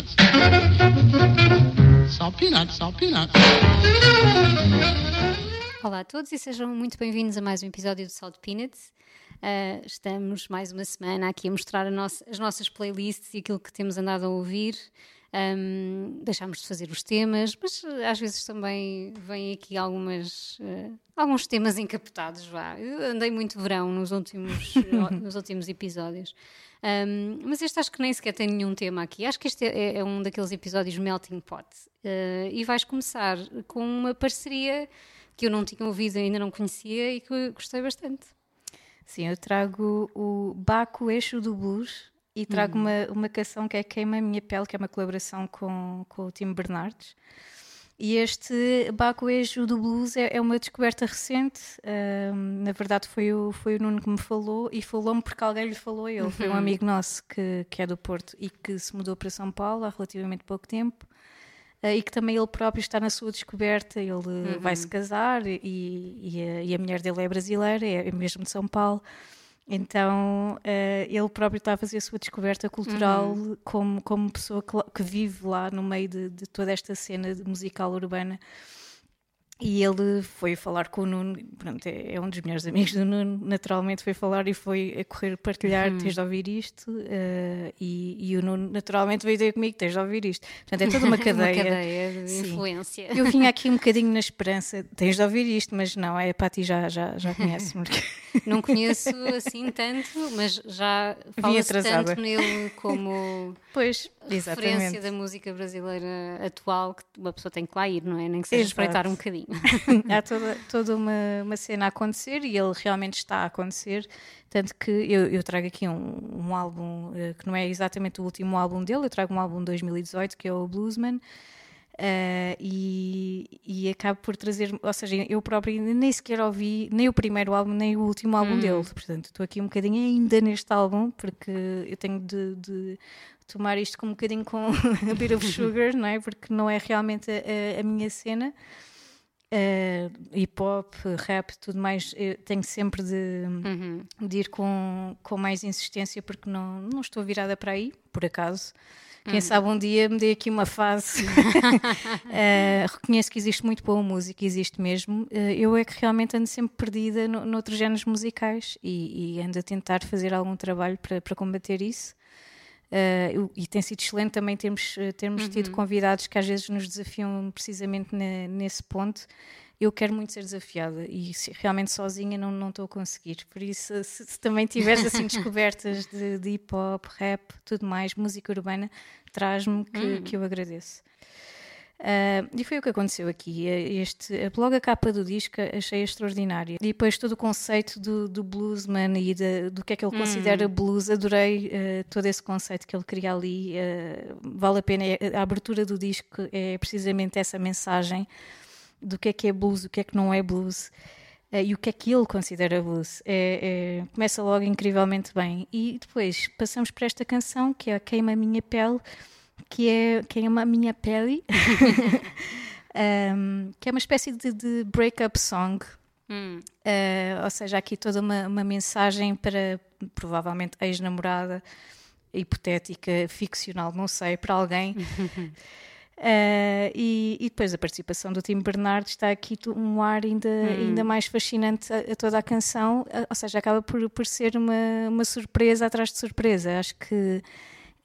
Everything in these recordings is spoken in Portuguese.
peanuts. Salt peanuts, salt peanuts. Olá a todos e sejam muito bem-vindos a mais um episódio do Salt Peanuts. Uh, estamos mais uma semana aqui a mostrar nossa, as nossas playlists e aquilo que temos andado a ouvir. Um, deixámos de fazer os temas, mas uh, às vezes também vêm aqui algumas, uh, alguns temas encapotados. Vá. Eu andei muito verão nos últimos, nos últimos episódios. Um, mas este acho que nem sequer tem nenhum tema aqui. Acho que este é, é um daqueles episódios melting pot. Uh, e vais começar com uma parceria que eu não tinha ouvido, ainda não conhecia e que gostei bastante. Sim, eu trago o Baco Eixo do Blues e trago uhum. uma, uma canção que é Queima a Minha Pele, que é uma colaboração com, com o Tim Bernardes. E este Baco Eixo do Blues é, é uma descoberta recente. na verdade, foi o, foi o Nuno que me falou e falou-me porque alguém lhe falou a ele. Uhum. Foi um uhum. amigo nosso que, que é do Porto e que se mudou para São Paulo há relativamente pouco tempo. Uh, e que também ele próprio está na sua descoberta. Ele uhum. vai se casar e, e, a, e, a, mulher dele é brasileira, é, é mesmo de São Paulo. Então uh, ele próprio está a fazer a sua descoberta cultural uhum. como, como pessoa que, que, vive lá no meio de, de toda esta cena musical urbana. E ele foi falar com o Nuno, pronto, é, é, um dos melhores amigos do Nuno, naturalmente foi falar e foi a correr partilhar, uhum. tens de ouvir isto, uh, e, e, o Nuno naturalmente veio ter comigo, tens de ouvir isto. Portanto, é toda uma cadeia. uma cadeia de Sim. influência. Eu vinha aqui um bocadinho na esperança, tens de ouvir isto, mas não, é para ti já, já, já conhece. Não conheço assim tanto, mas já fala-se tanto nele como pois, referência da música brasileira atual que uma pessoa tem que lá ir, não é? Nem que seja Exato. espreitar um bocadinho. Há toda, toda uma, uma cena a acontecer e ele realmente está a acontecer. Tanto que eu, eu trago aqui um, um álbum uh, que não é exatamente o último álbum dele, eu trago um álbum de 2018 que é o Bluesman. Uh, e, e acabo por trazer, ou seja, eu próprio nem sequer ouvi nem o primeiro álbum nem o último álbum hum. dele, portanto estou aqui um bocadinho ainda neste álbum porque eu tenho de, de tomar isto com um bocadinho com a bit of sugar, não é? Porque não é realmente a, a minha cena uh, hip hop, rap, tudo mais, eu tenho sempre de, uhum. de, ir com, com mais insistência porque não, não estou virada para aí, por acaso. Quem uhum. sabe um dia me dei aqui uma fase. uh, reconheço que existe muito boa música, existe mesmo. Uh, eu é que realmente ando sempre perdida no, noutros géneros musicais e, e ando a tentar fazer algum trabalho para, para combater isso. Uh, e tem sido excelente também termos, eh, termos uhum. tido convidados que às vezes nos desafiam precisamente na, nesse ponto. Eu quero muito ser desafiada e se, realmente sozinha não, não estou a conseguir. Por isso, se, se também tiveres assim descobertas de, de hip hop, rap, tudo mais, música urbana, traz-me que, uhum. que eu agradeço. Uh, e foi o que aconteceu aqui. Este, logo a capa do disco achei extraordinária. E depois todo o conceito do, do bluesman e de, do que é que ele considera hum. blues, adorei uh, todo esse conceito que ele cria ali. Uh, vale a pena. A abertura do disco é precisamente essa mensagem do que é que é blues, o que é que não é blues. e o que é que ele considera blues. É, é, começa logo incrivelmente bem. E depois passamos para esta canção que é Queima a Minha Pele, que é Queima a Minha Pele, um, que é uma espécie de, de break-up song. Hum. Uh, ou seja, aqui toda uma, uma mensagem para provavelmente ex-namorada, hipotética, ficcional, não sei, para alguém. Uh, e, e, depois a participação do Tim Bernardo está aqui um ar ainda, hum. ainda mais fascinante a, a, toda a canção, ou seja, acaba por, por ser uma, uma surpresa atrás de surpresa. Acho que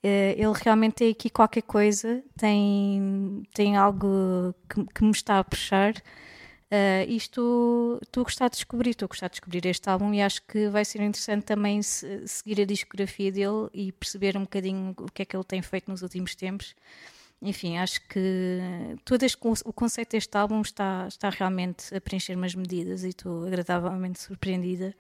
ele realmente tem aqui qualquer coisa, tem, tem algo que, que me está a puxar. Uh, e estou, estou a gostar de descobrir, estou a gostar de descobrir este álbum e acho que vai ser interessante também se, seguir a discografia dele e perceber um bocadinho o que é que ele tem feito nos últimos tempos. Enfim, acho que todo este, o conceito deste álbum está, está realmente a preencher umas medidas e estou agradavelmente surpreendida.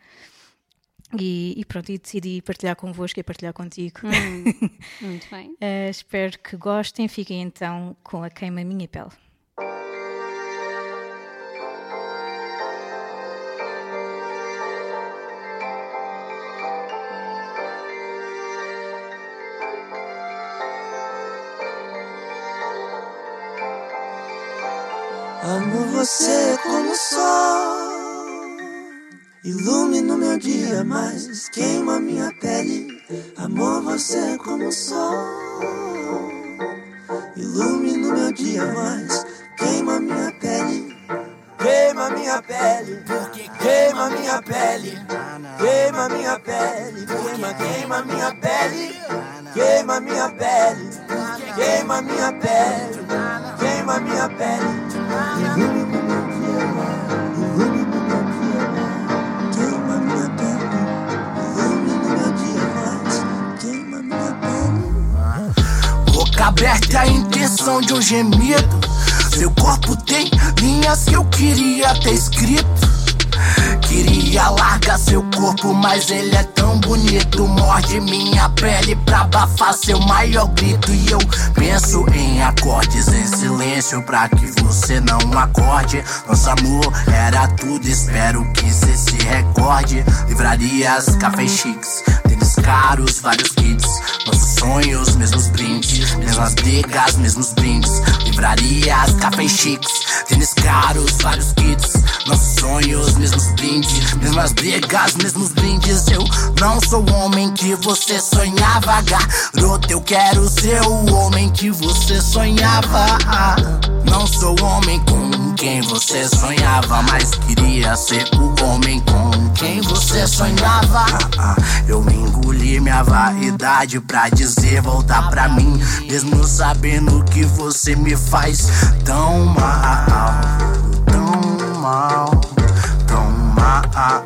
E, e, pronto, e decidi partilhar convosco e partilhar contigo. Hum, muito bem. uh, espero que gostem. Fiquem então com a Queima Minha Pele. Amo você como sol Ilumina o meu dia, mas queima minha pele. Amor, você é como o sol. ilumina o meu dia mais, queima minha pele. Queima minha pele, queima minha pele, queima minha pele, queima, queima minha pele, queima minha pele, queima minha pele, queima minha pele. Ilumina o meu aberta a intenção de um gemido. Seu corpo tem linhas que eu queria ter escrito. Queria largar seu corpo, mas ele é tão bonito. Morde minha pele pra abafar seu maior grito. E eu penso em acordes em silêncio pra que você não acorde. Nosso amor era tudo, espero que cê se recorde. Livrarias, café chiques, tênis caros, vários kits. Nossos sonhos, mesmos brindes. Mesmas brigas, mesmos brindes. Livrarias, café chiques, tênis caros, vários kits. Nossos sonhos, mesmos brindes. Mesmas brigas, mesmos brindes. Eu não sou o homem que você sonhava, garota. Eu quero ser o homem que você sonhava. Não sou homem com quem você sonhava, mas queria ser o homem com quem você sonhava. Eu engoli minha vaidade pra dizer voltar pra mim, mesmo sabendo que você me faz tão mal, tão mal, tão mal.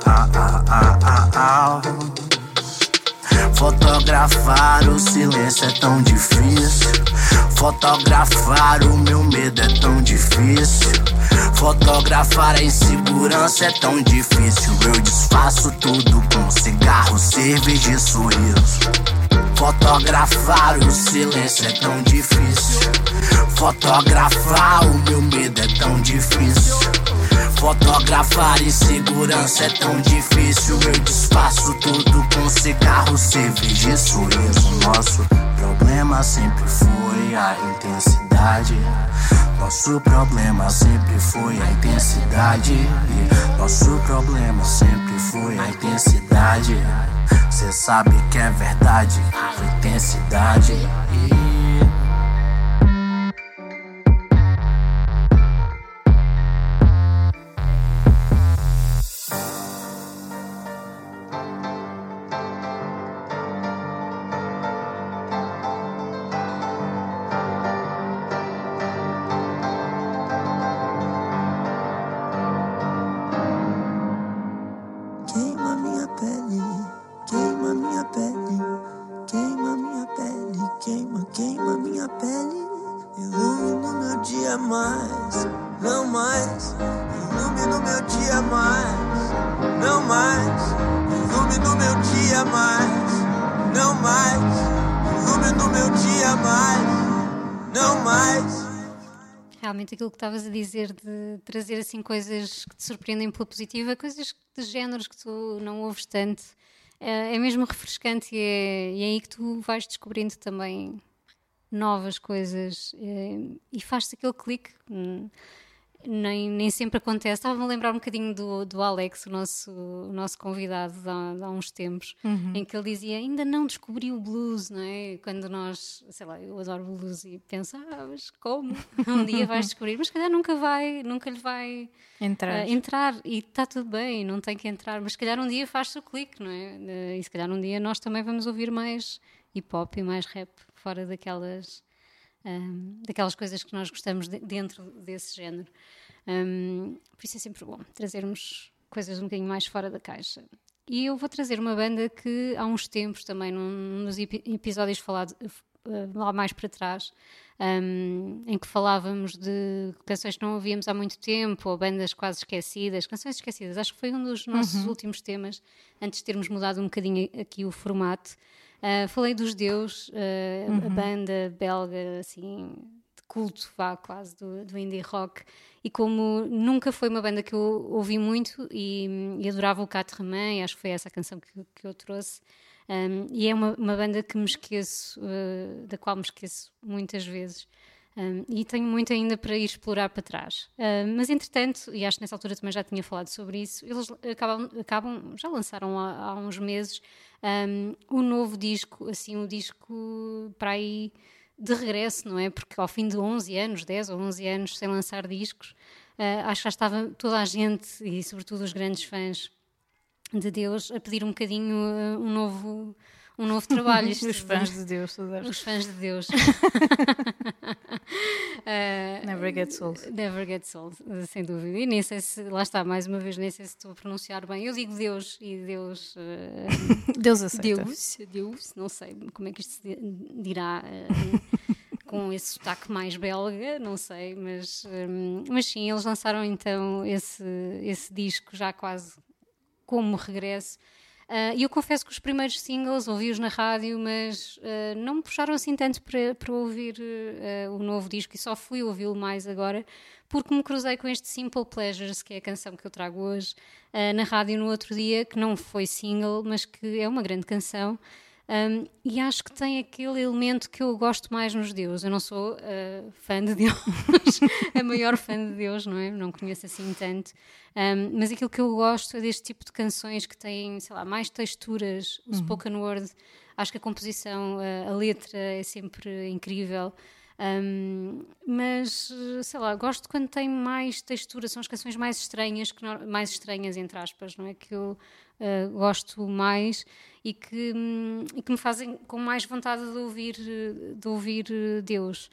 Fotografar o silêncio é tão difícil. Fotografar o meu medo é tão difícil. Fotografar a insegurança é tão difícil. Eu desfaço tudo com cigarro, cerveja e sorriso. Fotografar o silêncio é tão difícil. Fotografar o meu medo é tão difícil. Fotografar insegurança é tão difícil. Eu desfaço tudo com cigarro, cerveja e sorriso. Nosso problema sempre foi a intensidade. Nosso problema sempre foi a intensidade. Nosso problema sempre foi a intensidade. Cê sabe que é verdade, a intensidade. Realmente aquilo que estavas a dizer de trazer assim coisas que te surpreendem pela positiva, coisas de géneros que tu não ouves tanto, é, é mesmo refrescante e é, e é aí que tu vais descobrindo também novas coisas é, e faz-te aquele clique. Hum, Nem, nem sempre acontece. Estava-me a lembrar um bocadinho do, do Alex, o nosso, o nosso convidado de há, de há uns tempos, em que ele dizia ainda não descobri o blues, não é? Quando nós, sei lá, eu adoro blues e penso, ah, mas como? Um dia vais descobrir, mas se calhar nunca vai, nunca lhe vai Entrar. ah, entrar e está tudo bem, não tem que entrar, mas se calhar um dia faz-se o clique, não é? Eh, E se calhar um dia nós também vamos ouvir mais hip hop e mais rap fora daquelas, ahm, daquelas coisas que nós gostamos de- dentro desse género. Ahm, por isso é sempre bom trazermos coisas um bocadinho mais fora da caixa. E eu vou trazer uma banda que há uns tempos também, num, nos epi- episódios falados eh, lá mais para trás, ahm, em que falávamos de canções que não ouvíamos há muito tempo, ou bandas quase esquecidas, canções esquecidas. Acho que foi um dos nossos últimos temas, antes de termos mudado um bocadinho aqui o formato. Ah, falei dos Deus, ah, a banda belga, assim, de culto, vá, quase, do, do indie rock. E como nunca foi uma banda que eu ouvi muito e, e adorava o Quatre Mains, acho que foi essa a canção que, que eu trouxe. Um, e é uma, uma banda que me esqueço, uh, da qual me esqueço muitas vezes. Um, e tenho muito ainda para ir explorar para trás. Uh, mas entretanto, e acho que nessa altura também já tinha falado sobre isso, eles acabam, acabam já lançaram há, há uns meses um, um novo disco, assim, um disco para aí de regresso, não é? Porque ao fim de 11 anos, 10 ou 11 anos sem lançar discos, uh, acho que já estava toda a gente e sobretudo os grandes fãs de Deus a pedir um bocadinho uh, um novo um novo trabalho. os fãs de Deus, Os fãs de Deus. uh, never Gets Old. Never Gets Old, sem dúvida. E nem sei se, lá está, mais uma vez, nem sei se estou a pronunciar bem. Eu digo Deus e Deus. Uh, Deus aceita. Deus, Deus, não sei como é que isto se dirá. Uh, com esse sotaque mais belga, não sei, mas, um, mas sim, eles lançaram então esse, esse disco já quase como regresso e eu confesso que os primeiros singles ouvi-os na rádio, mas uh, não me puxaram assim tanto para, para ouvir uh, o novo disco e só fui ouvi-lo mais agora porque me cruzei com este Simple Pleasures, que é a canção que eu trago hoje, na rádio no outro dia, que não foi single, mas que é uma grande canção. Um, e acho que tem aquele elemento que eu gosto mais nos Deus. Eu não sou uh, fã de Deus, a maior fã de Deus, não é? Não conheço assim tanto. Um, mas aquilo que eu gosto é deste tipo de canções que têm, sei lá, mais texturas. O uhum. spoken word, acho que a composição, a, a letra é sempre incrível. Um, mas, sei lá, gosto quando tem mais textura, são as canções mais estranhas, que mais estranhas, entre aspas, não é? Que eu uh, gosto mais e que, um, e que me fazem com mais vontade de ouvir, de ouvir Deus.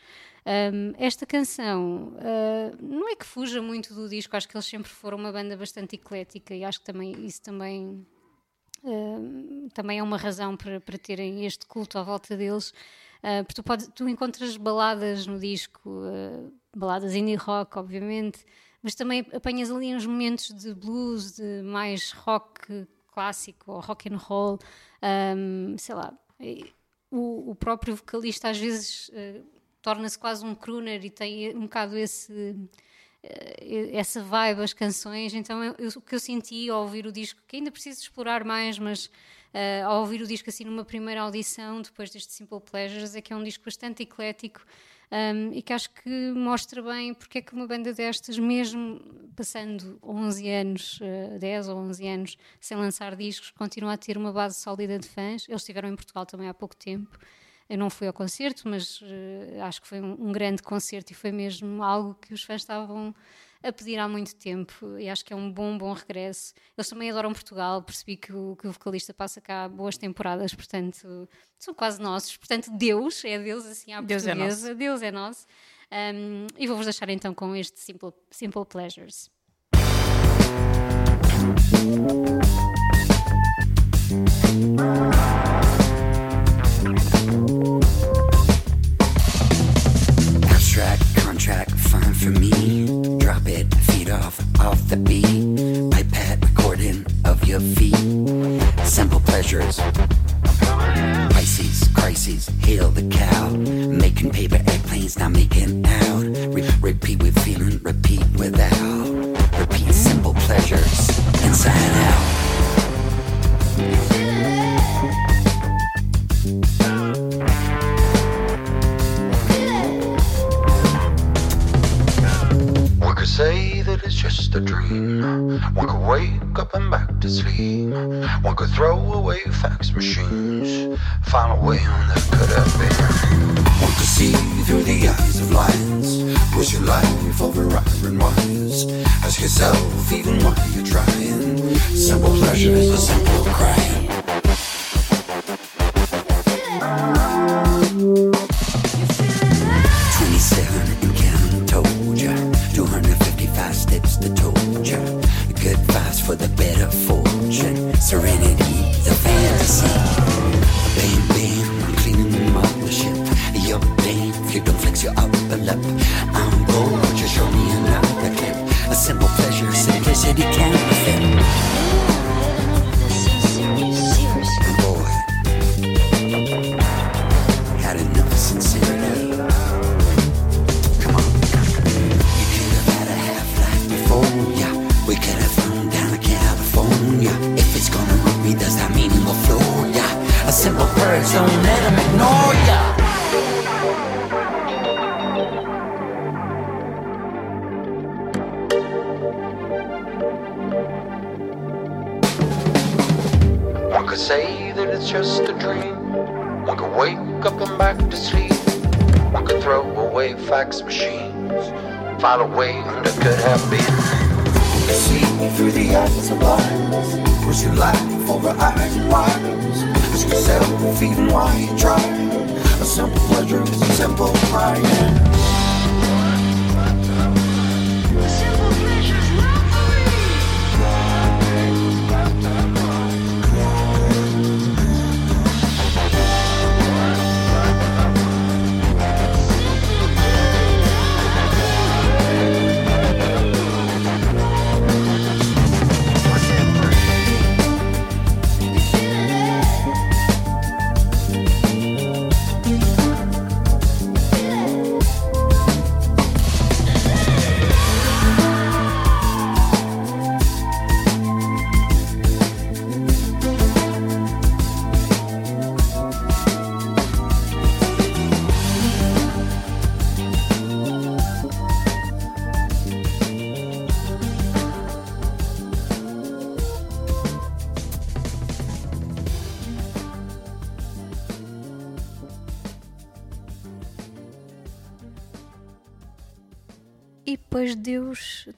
Um, esta canção uh, não é que fuja muito do disco, acho que eles sempre foram uma banda bastante eclética e acho que também isso também, uh, também é uma razão para, para terem este culto à volta deles. Uh, porque tu, pode, tu, encontras baladas no disco, baladas indie rock, obviamente, mas também apanhas ali uns momentos de blues, de mais rock clássico ou rock and roll, um, sei lá. O, o, próprio vocalista às vezes uh, torna-se quase um crooner e tem um bocado esse essa vibe, as canções. Então, eu, eu, o que eu senti ao ouvir o disco, que ainda preciso explorar mais, mas uh, ao ouvir o disco assim numa primeira audição, depois deste Simple Pleasures, é que é um disco bastante eclético um, e que acho que mostra bem porque é que uma banda destas, mesmo passando 11 anos, uh, ah, 10 ou 11 anos sem lançar discos, continua a ter uma base sólida de fãs. Eles estiveram em Portugal também há pouco tempo. Eu não fui ao concerto, mas uh, acho que foi um, um, grande concerto e foi mesmo algo que os fãs estavam a pedir há muito tempo e acho que é um bom, bom regresso. Eles também adoram Portugal, percebi que o, que o vocalista passa cá boas temporadas, portanto, são quase nossos. Portanto, Deus é Deus, assim, à Deus é portuguesa. É Deus é nosso. Um, e vou-vos deixar então com este Simple, Simple Pleasures. track, fine for me. Drop off, off the beat. Pipette recording of your feet. Simple pleasures. Pisces, crises, hail the cow. Making paper airplanes, now making out. Re- repeat with feeling, repeat without. Repeat simple pleasures, inside out. say that it's just a dream. One could wake up and back to sleep. One could throw away fax machines. Find a way on that could have been. One could see through the eyes of lions. Push your life over iron wires. Ask yourself even why you're trying. Simple pleasure is a simple A simple purge, don't let them ignore ya. say that it's just a dream. One could wake up and back to sleep. One could throw away fax machines, file away could good habits. See me through the eyes of blindness, pushing light for the eyes and wires. Yourself even why you tried. A simple pleasure is a simple crime.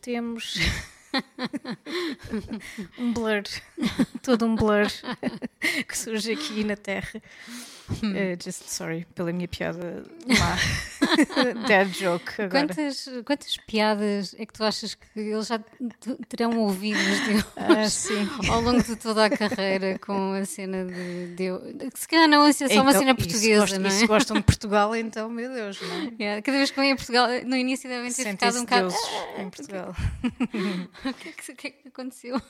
Temos um blur, todo um blur que surge aqui na Terra. Uh, just sorry pela minha piada má. Dead joke agora. Quantas, quantas piadas é que tu achas que eles já terão ouvido Ah, ao longo de toda a carreira com a cena de Deus? Se calhar não, isso é só uma Então, cena e se portuguesa, gostam- não é? se gostam de Portugal, então, meu Deus, não é? Yeah, Cada vez que vêm a Portugal, no início devem ter ficado um bocado. deuses em Portugal. O que, é que, o que é que aconteceu?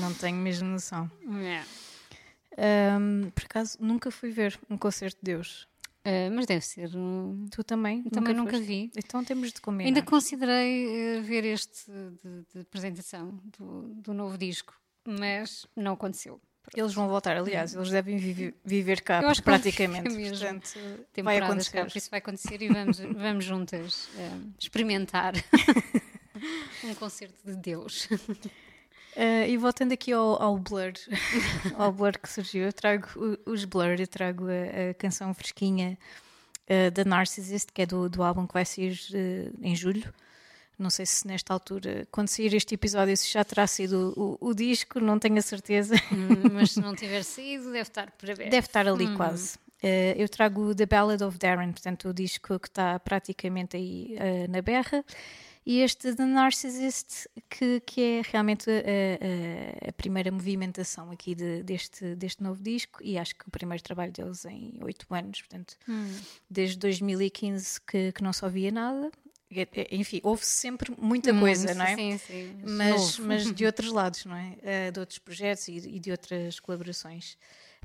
Não tenho mesmo noção. Yeah. Ahm, por acaso, nunca fui ver um concerto de Deus. Ah, mas deve ser. um- Tu também? Também nunca foste? vi. Então temos de combinar. Ainda considerei eh, ver este de, de apresentação do, do novo disco, mas não aconteceu. Eles vão voltar, aliás, eles devem viver, viver cá Eu acho que praticamente. viver mesmo. Portanto, vai acontecer. cá, por isso vai acontecer e vamos, vamos juntas eh, experimentar um concerto de Deus. Ah, e voltando aqui ao, ao Blur, ao Blur que surgiu, eu trago os Blur, eu trago a, a canção fresquinha ah, da Narcissist, que é do, do álbum que vai sair ah, em julho. Não sei se nesta altura, quando sair este episódio, se já terá sido o, o disco, não tenho a certeza. Hum, mas se não tiver saído, deve estar para ver. Deve estar ali quase. Eh, eu trago The Ballad of Darren, portanto, o disco que está praticamente aí eh, na berra. E este The Narcissist, que, que é realmente a, a- a primeira movimentação aqui de- deste, deste novo disco, e acho que o primeiro trabalho deles em oito anos, portanto, desde 2015 que, que não se ouvia nada. Eh, Enfim, houve sempre muita coisa, Hum, não é? Sim, sim. mas, novo. mas de outros lados, não é? Eh, de outros projetos e, e de outras colaborações.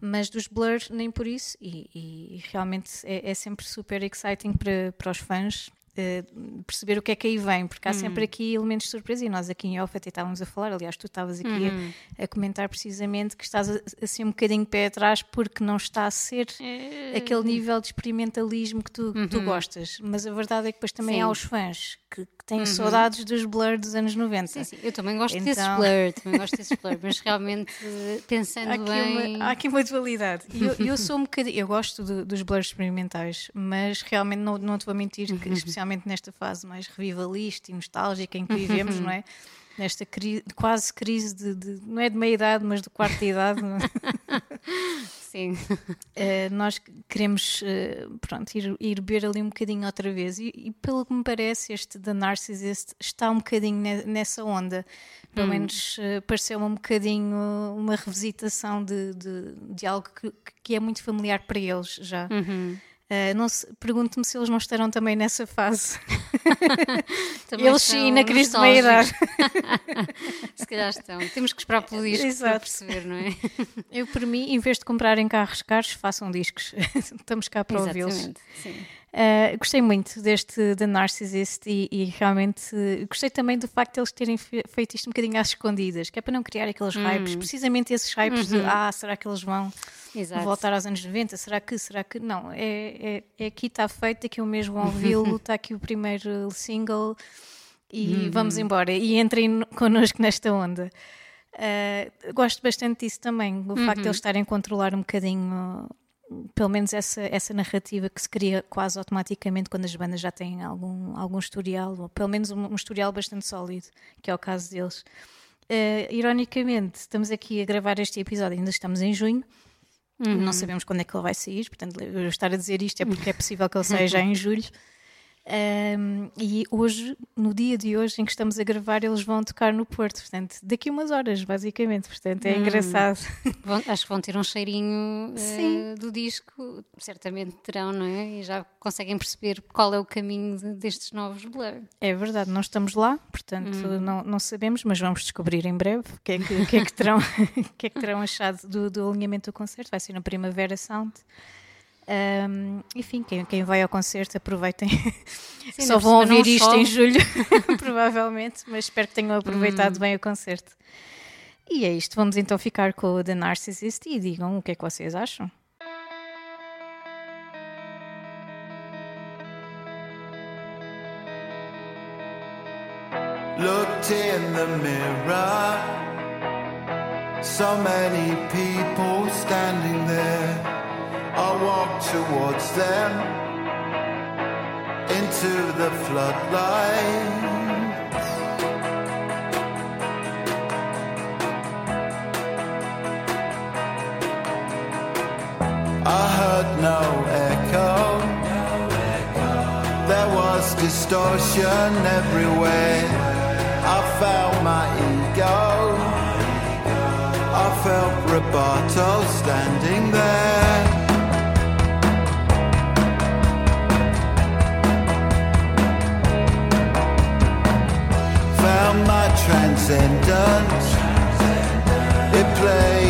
Mas dos Blur, nem por isso, e, e realmente é, é sempre super exciting para, para os fãs. Eh, perceber o que é que aí vem, porque há Hum. sempre aqui elementos de surpresa e nós aqui em até estávamos a falar, aliás tu estavas aqui Uhum. a, a comentar precisamente que estás a, a ser um bocadinho pé atrás porque não está a ser É. aquele nível de experimentalismo que tu, que tu gostas, mas a verdade é que depois também Uhum. Sim. há os fãs que, que têm saudades dos Blur dos anos 90 Sim, sim, eu também gosto desses Então- blur, também gosto desses blur, mas realmente pensando Há aqui, bem. uma, há aqui uma dualidade. Eu, eu sou um bocadinho. Eu gosto do- dos blurs experimentais, mas realmente não, não te vou mentir que, especialmente nesta fase mais revivalista e nostálgica em que vivemos, não é? Nesta cri- quase crise de, de- não é de meia idade, mas de quarta idade, é? Sim. Eh, nós queremos eh, pronto, ir, ir beber ali um bocadinho outra vez. E, e pelo que me parece, este The Narcissist está um bocadinho ne- nessa onda. Pelo menos eh, pareceu-me um bocadinho uma revisitação de, de, de algo que, que é muito familiar para eles já. Eh, se- Pergunto-me se eles não estarão também nessa fase. Também eles sim, na crise de meia idade. nostálgicos. Se calhar estão. Temos que esperar pelo disco para Exato. perceber, não é? Eu, por mim, em vez de comprarem carros caros, façam discos. Estamos cá para ouvi-los. Exatamente. Sim. Uh, gostei muito deste The Narcissist e, e realmente uh, gostei também do facto de eles terem fe- feito isto um bocadinho às escondidas, que é para não criar aqueles hypes, precisamente esses hypes de ah, será que eles vão Exato. voltar aos anos 90? Será que, será que? Não, é, é, é aqui está feito, aqui o mesmo ouvi-lo, está aqui o primeiro single e vamos embora. E entrem no- connosco nesta onda. Uh, gosto bastante disso também, o facto de eles estarem a controlar um bocadinho pelo menos essa, essa narrativa que se cria quase automaticamente quando as bandas já têm algum, algum historial, ou pelo menos um, um historial bastante sólido, que é o caso deles. Uh, ironicamente, estamos aqui a gravar este episódio, ainda estamos em junho, uhum. não sabemos quando é que ele vai sair, portanto, eu estar a dizer isto é porque é possível que ele saia já em julho. Um, e hoje, no dia de hoje em que estamos a gravar, eles vão tocar no Porto, portanto, daqui umas horas, basicamente. Portanto, é hum. engraçado. Vão, acho que vão ter um cheirinho uh, do disco, certamente terão, não é? E já conseguem perceber qual é o caminho de, destes novos Blur. É verdade, não estamos lá, portanto, hum. não, não sabemos, mas vamos descobrir em breve o que é que, que, é que, terão, que, é que terão achado do, do alinhamento do concerto. Vai ser na Primavera Sound. Um, enfim, quem, quem, vai ao concerto aproveitem. Sim, Só vão ouvir isto em julho, provavelmente, mas espero que tenham aproveitado hum. bem o concerto. E é isto, vamos então ficar com o The Narcissist e digam o que é que vocês acham. Looked in the mirror, so many people standing there. I walk towards them into the floodlight. I heard no echo. There was distortion everywhere. I felt my ego. I felt Roboto standing there. transcendent. It plays.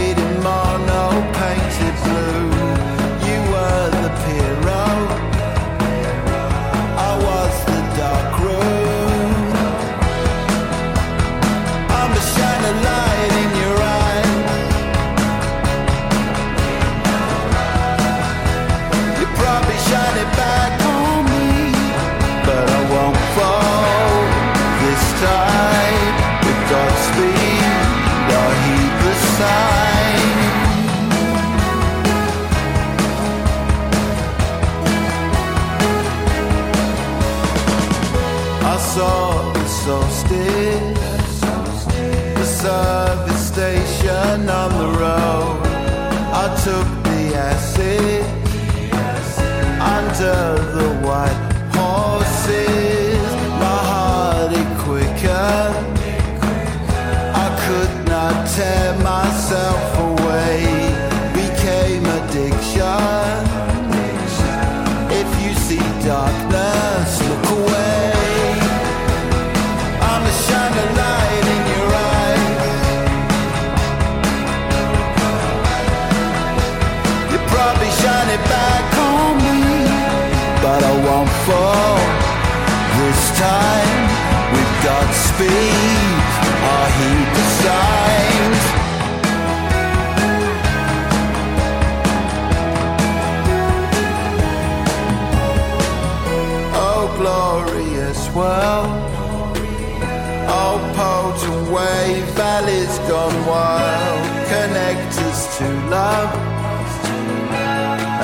Valleys gone wild. Connect us to love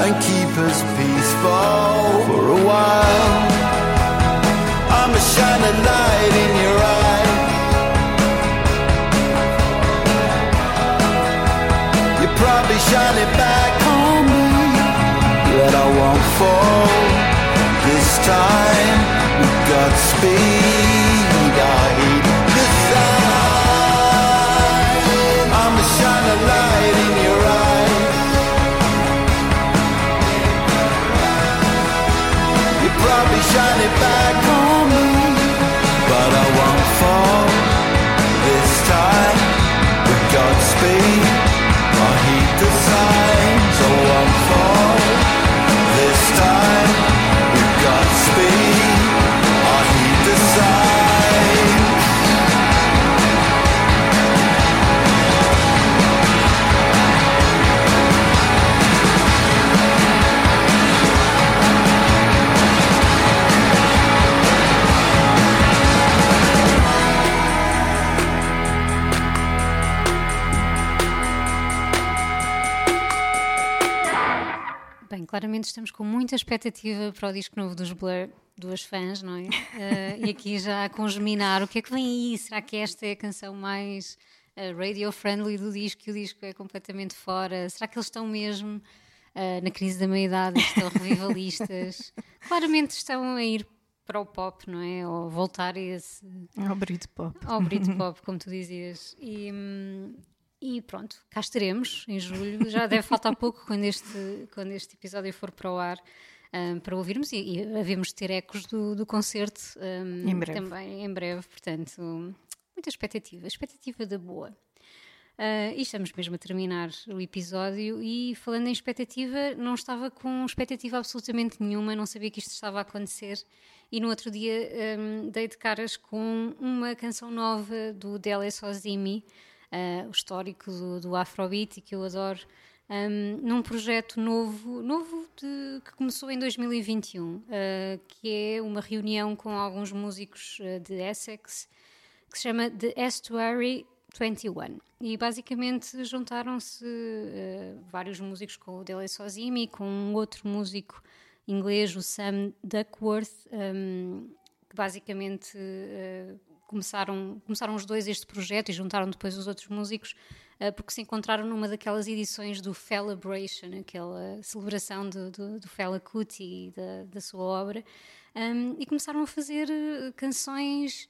and keep us peaceful for a while. I'm a shining light in your eye. You probably shine it back on me, but I won't fall this time. With God's Claramente estamos com muita expectativa para o disco novo dos Blur, duas fãs, não é? Uh, e aqui já a congeminar o que é que vem aí? Será que esta é a canção mais uh, radio-friendly do disco e o disco é completamente fora? Será que eles estão mesmo uh, na crise da meia-idade, estão revivalistas? Claramente estão a ir para o pop, não é? Ou voltar a esse. Ao Britpop. Ao Britpop, como tu dizias. E, hum, e pronto, cá estaremos em julho. Já deve faltar pouco quando este, quando este episódio for para o ar. Um, para ouvirmos e, e havemos ter ecos do, do concerto um, Em breve. também em breve, portanto, muita expectativa, expectativa da boa. Uh, e estamos mesmo a terminar o episódio e falando em expectativa, não estava com expectativa absolutamente nenhuma, não sabia que isto estava a acontecer e no outro dia um, dei de caras com uma canção nova do Dele Sozimi, uh, o histórico do, do Afrobeat e que eu adoro, um, num projeto novo, novo de- que começou em 2021, uh, que é uma reunião com alguns músicos uh, de Essex, que se chama The Estuary 21. E basicamente juntaram-se uh, vários músicos com o Dele Sozimi, com um outro músico inglês, o Sam Duckworth, um, que basicamente uh, começaram, começaram os dois este projeto e juntaram depois os outros músicos uh, porque se encontraram numa daquelas edições do Celebration, aquela celebração do, do, do Fela Kuti e da, da sua obra, um, e começaram a fazer uh, canções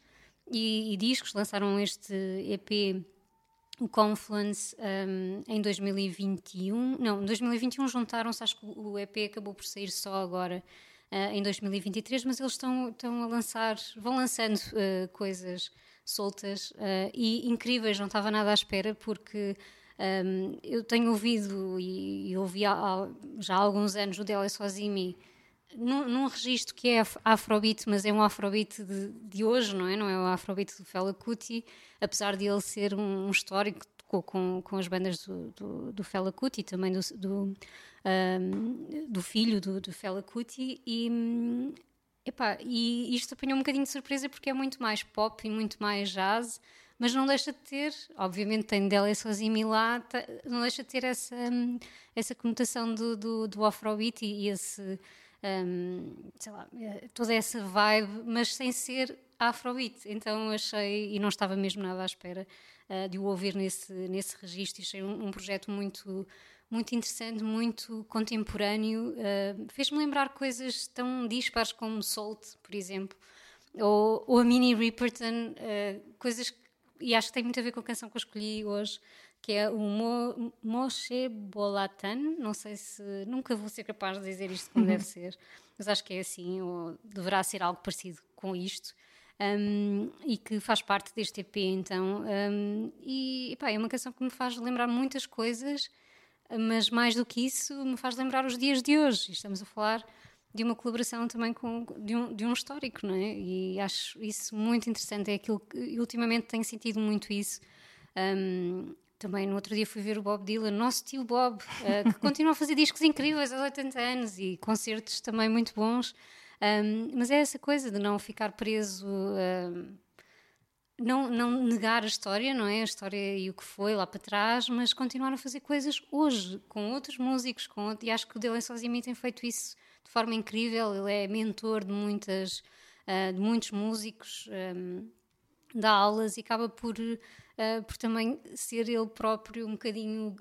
e, e discos, lançaram este EP o Confluence um, em 2021. Não, em 2021 juntaram-se, acho que o EP acabou por sair só agora em 2023, mas eles estão, estão a lançar, vão lançando uh, coisas soltas uh, e incríveis, não estava nada à espera, porque um, eu tenho ouvido e, e ouvi há, há- já há alguns anos o Dele Sozimi num, num registro que é af- afrobeat, mas é um afrobeat de, de hoje, não é? Não é o afrobeat do Fela Kuti, apesar de ele ser um, um histórico com, com as bandas do, do, do Fela Kuti também do, do, ahm, do filho do, do Fela Kuti e, hum, epá, e isto apanhou um bocadinho de surpresa porque é muito mais pop e muito mais jazz, mas não deixa de ter, obviamente tem Dele Sozimi lá, ta- não deixa de ter essa, hum, essa conotação do, do, do afrobeat e, esse hum, sei lá, eh, toda essa vibe, mas sem ser afrobeat. Então achei, e não estava mesmo nada à espera eh, de o ouvir nesse, nesse registro. Achei um, um projeto muito, muito interessante, muito contemporâneo. eh, Fez-me lembrar coisas tão dispares como Salt, por exemplo, ou, ou a Minnie Riperton, eh, coisas que e acho que tem muito a ver com a canção que eu escolhi hoje, que é o Mo, Moshe Bolatan. Não sei se nunca vou ser capaz de dizer isto como deve ser, mas acho que é assim, ou deverá ser algo parecido com isto. Um, e que faz parte deste EP, então. Um, e é uma canção que me faz lembrar muitas coisas, mas mais do que isso, me faz lembrar os dias de hoje. Estamos a falar de uma colaboração também com de um, de um histórico, não é? E acho isso muito interessante. É aquilo que ultimamente tenho sentido muito isso. Um, também no outro dia fui ver o Bob Dylan, nosso tio Bob, uh, que continua a fazer discos incríveis aos 80 anos e concertos também muito bons. Um, mas é essa coisa de não ficar preso. um, não, não negar a história, não é? A história e o que foi lá para trás, mas continuar a fazer coisas hoje, com outros músicos, com outro- e acho que o Dylan Sozimi tem feito isso de forma incrível. Ele é mentor de muitas, ah, de muitos músicos, ahm, dá aulas e acaba por, ah, por também ser ele próprio um bocadinho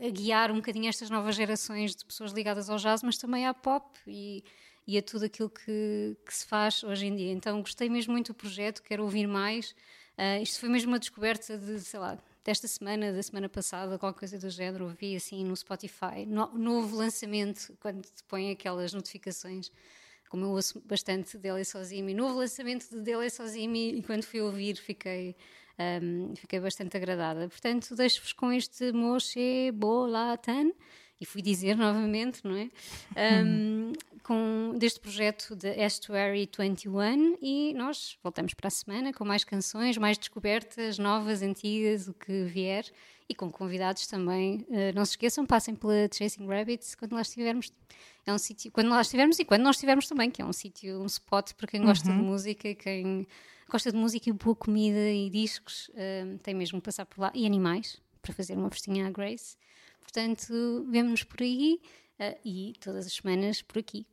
a guiar um bocadinho estas novas gerações de pessoas ligadas ao jazz, mas também à pop e, e a tudo aquilo que, que se faz hoje em dia. Então gostei mesmo muito do projeto, quero ouvir mais. Ah, isto foi mesmo uma descoberta de, sei lá, desta semana, da semana passada, qualquer coisa do género, ouvi assim no Spotify. No- novo lançamento, quando te põem aquelas notificações, como eu ouço bastante Dele Sozimi, novo lançamento de Dele Sozimi, e quando fui ouvir fiquei, um, fiquei bastante agradada. Portanto, deixo-vos com este Moshe Bolatan, e fui dizer novamente, não é? Um, com, deste projeto de Estuary 21 e nós voltamos para a semana com mais canções, mais descobertas, novas, antigas, o que vier e com convidados também. Uh, não se esqueçam, passem pela Chasing Rabbits quando lá estivermos. É um sítio, quando lá estivermos e quando nós estivermos também, que é um sítio, um spot para quem gosta de música, quem gosta de música e boa comida e discos, uh, tem mesmo que passar por lá. E animais, para fazer uma festinha à Grace. Portanto, vemo-nos por aí. uh, e todas as semanas por aqui.